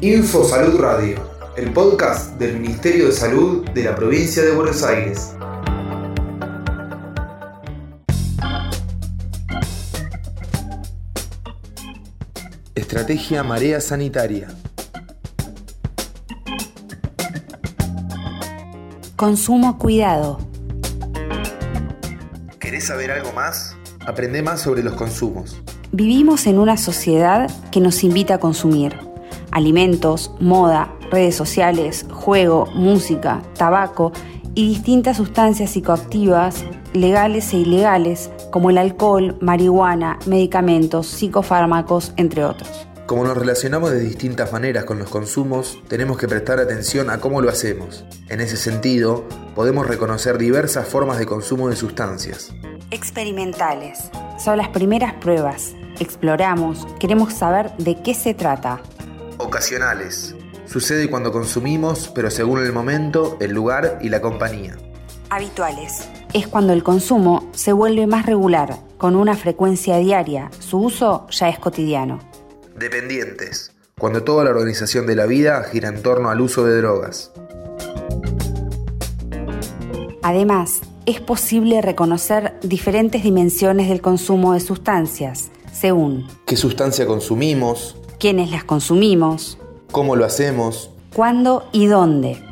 Info Salud Radio, el podcast del Ministerio de Salud de la provincia de Buenos Aires. Estrategia Marea Sanitaria. Consumo cuidado. ¿Querés saber algo más? Aprende más sobre los consumos. Vivimos en una sociedad que nos invita a consumir alimentos, moda, redes sociales, juego, música, tabaco y distintas sustancias psicoactivas, legales e ilegales, como el alcohol, marihuana, medicamentos, psicofármacos, entre otros. Como nos relacionamos de distintas maneras con los consumos, tenemos que prestar atención a cómo lo hacemos. En ese sentido, podemos reconocer diversas formas de consumo de sustancias. Experimentales. Son las primeras pruebas. Exploramos, queremos saber de qué se trata. Ocasionales. Sucede cuando consumimos, pero según el momento, el lugar y la compañía. Habituales. Es cuando el consumo se vuelve más regular, con una frecuencia diaria. Su uso ya es cotidiano. Dependientes. Cuando toda la organización de la vida gira en torno al uso de drogas. Además, es posible reconocer diferentes dimensiones del consumo de sustancias, según qué sustancia consumimos, quiénes las consumimos, cómo lo hacemos, cuándo y dónde.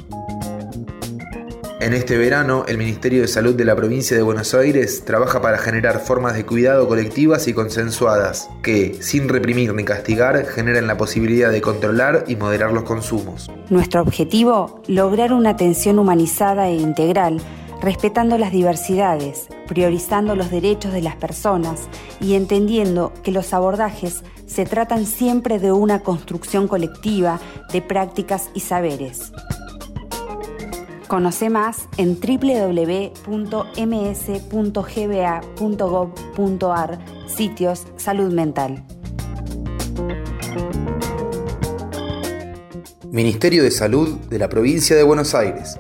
En este verano, el Ministerio de Salud de la provincia de Buenos Aires trabaja para generar formas de cuidado colectivas y consensuadas que, sin reprimir ni castigar, generen la posibilidad de controlar y moderar los consumos. Nuestro objetivo, lograr una atención humanizada e integral respetando las diversidades, priorizando los derechos de las personas y entendiendo que los abordajes se tratan siempre de una construcción colectiva de prácticas y saberes. Conoce más en www.ms.gba.gov.ar, sitios salud mental. Ministerio de Salud de la Provincia de Buenos Aires.